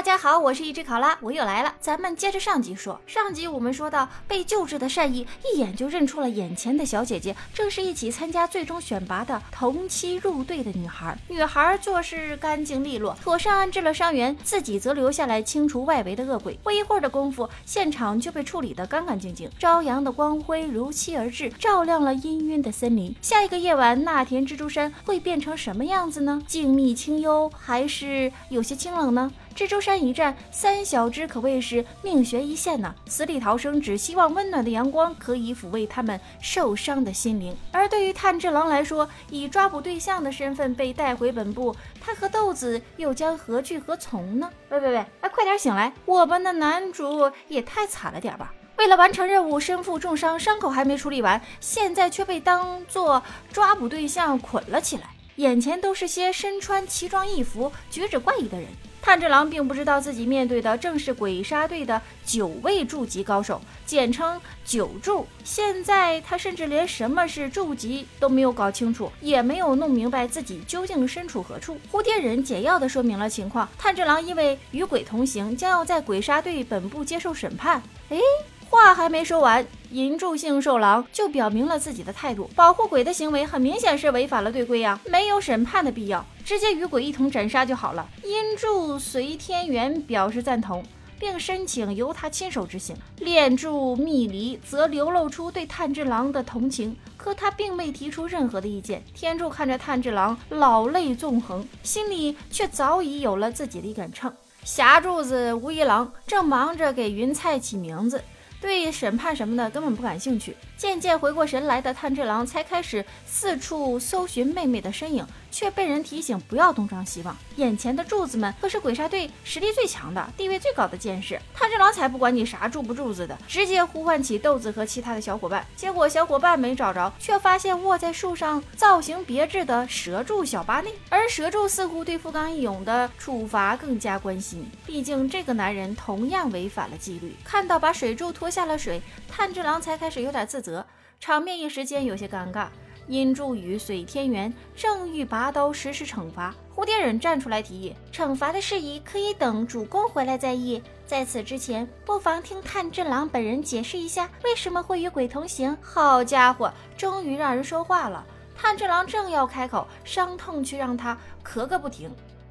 大家好，我是一只考拉，我又来了。咱们接着上集说，上集我们说到被救治的善意一眼就认出了眼前的小姐姐，正是一起参加最终选拔的同期入队的女孩。女孩做事干净利落，妥善安置了伤员，自己则留下来清除外围的恶鬼。不一会儿的功夫，现场就被处理得干干净净。朝阳的光辉如期而至，照亮了氤氲的森林。下一个夜晚，那田蜘蛛山会变成什么样子呢？静谧清幽，还是有些清冷呢？蜘蛛山一战，三小只可谓是命悬一线呢。死里逃生，只希望温暖的阳光可以抚慰他们受伤的心灵。而对于炭治郎来说，以抓捕对象的身份被带回本部，他和豆子又将何去何从呢？喂喂喂，哎，快点醒来！我们的男主也太惨了点吧！为了完成任务，身负重伤，伤口还没处理完，现在却被当做抓捕对象捆了起来。眼前都是些身穿奇装异服、举止怪异的人。炭治郎并不知道自己面对的正是鬼杀队的九位筑级高手，简称九筑。现在他甚至连什么是筑级都没有搞清楚，也没有弄明白自己究竟身处何处。蝴蝶忍简要地说明了情况：炭治郎因为与鬼同行，将要在鬼杀队本部接受审判。哎。话还没说完，银柱杏寿郎就表明了自己的态度：保护鬼的行为很明显是违反了队规呀，没有审判的必要，直接与鬼一同斩杀就好了。银柱随天元表示赞同，并申请由他亲手执行。炼柱密离则流露出对炭治郎的同情，可他并未提出任何的意见。天柱看着炭治郎老泪纵横，心里却早已有了自己的一杆秤。霞柱子无一郎正忙着给云菜起名字。对审判什么的根本不感兴趣。渐渐回过神来的炭治郎才开始四处搜寻妹妹的身影，却被人提醒不要东张西望。眼前的柱子们可是鬼杀队实力最强的、地位最高的剑士。炭治郎才不管你啥柱不柱子的，直接呼唤起豆子和其他的小伙伴。结果小伙伴没找着，却发现卧在树上、造型别致的蛇柱小八内。而蛇柱似乎对富冈义勇的处罚更加关心，毕竟这个男人同样违反了纪律。看到把水柱拖下了水，炭治郎才开始有点自责，场面一时间有些尴尬。因助与水天元正欲拔刀实施惩罚，蝴蝶忍站出来提议，惩罚的事宜可以等主公回来再议。在此之前，不妨听炭治郎本人解释一下为什么会与鬼同行。好家伙，终于让人说话了。炭治郎正要开口，伤痛却让他咳个不停。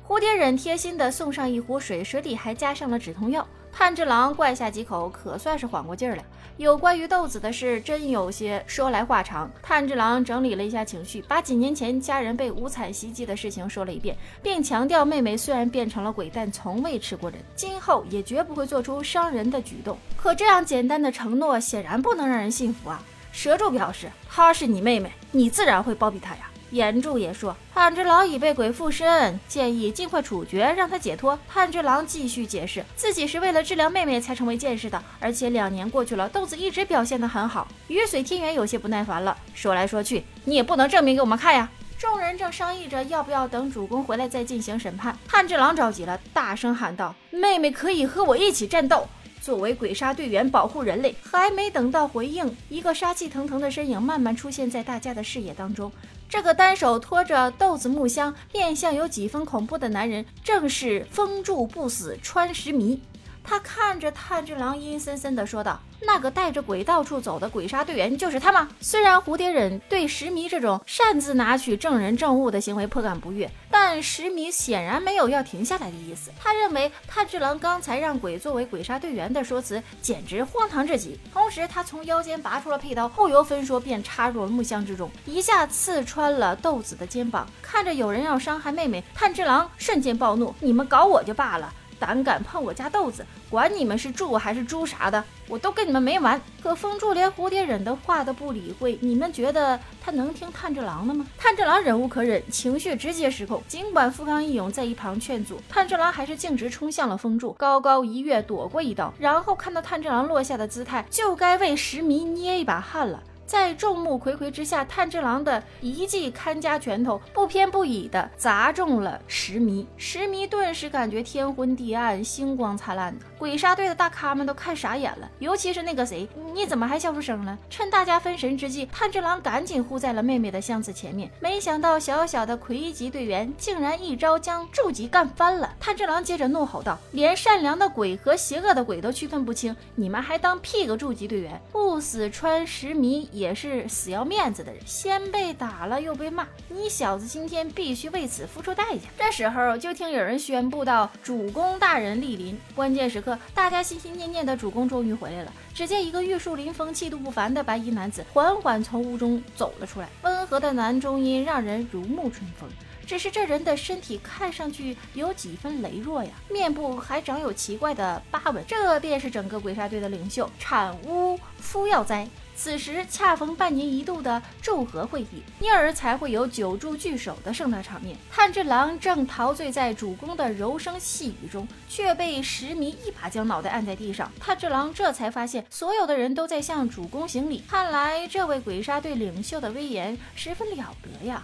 蝴蝶忍贴心地送上一壶水，水里还加上了止痛药。炭治郎灌下几口，可算是缓过劲儿了。有关于豆子的事，真有些说来话长。炭治郎整理了一下情绪，把几年前家人被无惨袭击的事情说了一遍，并强调妹妹虽然变成了鬼，但从未吃过人，今后也绝不会做出伤人的举动。可这样简单的承诺，显然不能让人信服啊！蛇柱表示，她是你妹妹，你自然会包庇她呀。岩柱也说，炭治郎已被鬼附身，建议尽快处决，让他解脱。炭治郎继续解释，自己是为了治疗妹妹才成为剑士的，而且两年过去了，豆子一直表现得很好。雨水天元有些不耐烦了，说来说去，你也不能证明给我们看呀。众人正商议着要不要等主公回来再进行审判，炭治郎着急了，大声喊道：“妹妹可以和我一起战斗。”作为鬼杀队员保护人类，还没等到回应，一个杀气腾腾的身影慢慢出现在大家的视野当中。这个单手托着豆子木箱、面相有几分恐怖的男人，正是风住不死川石迷。他看着炭治郎，阴森森地说道。那个带着鬼到处走的鬼杀队员就是他吗？虽然蝴蝶忍对石迷这种擅自拿取证人证物的行为颇感不悦，但石迷显然没有要停下来的意思。他认为炭治郎刚才让鬼作为鬼杀队员的说辞简直荒唐至极。同时，他从腰间拔出了佩刀，不由分说便插入了木箱之中，一下刺穿了豆子的肩膀。看着有人要伤害妹妹，炭治郎瞬间暴怒：“你们搞我就罢了！”胆敢碰我家豆子，管你们是柱还是猪啥的，我都跟你们没完！可风柱连蝴蝶忍的话都不理会，你们觉得他能听炭治郎的吗？炭治郎忍无可忍，情绪直接失控。尽管富冈义勇在一旁劝阻，炭治郎还是径直冲向了风柱，高高一跃躲过一刀，然后看到炭治郎落下的姿态，就该为石迷捏一把汗了。在众目睽睽之下，炭治郎的一记看家拳头不偏不倚的砸中了石迷，石迷顿时感觉天昏地暗，星光灿烂的。鬼杀队的大咖们都看傻眼了，尤其是那个谁，你怎么还笑出声了？趁大家分神之际，炭治郎赶紧护在了妹妹的箱子前面。没想到小小的魁级队员竟然一招将筑吉干翻了。炭治郎接着怒吼道：“连善良的鬼和邪恶的鬼都区分不清，你们还当屁个筑吉队员？不死川石迷也是死要面子的人，先被打了又被骂，你小子今天必须为此付出代价。”这时候就听有人宣布到：“主公大人莅临。”关键时刻。大家心心念念的主公终于回来了。只见一个玉树临风、气度不凡的白衣男子缓缓从屋中走了出来，温和的男中音让人如沐春风。只是这人的身体看上去有几分羸弱呀，面部还长有奇怪的疤纹。这便是整个鬼杀队的领袖产屋夫耀哉。此时恰逢半年一度的祝贺会议，因而才会有久住聚首的盛大场面。炭治郎正陶醉在主公的柔声细语中，却被石迷一把将脑袋按在地上。炭治郎这才发现，所有的人都在向主公行礼。看来这位鬼杀队领袖的威严十分了得呀！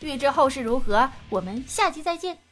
欲知后事如何，我们下集再见。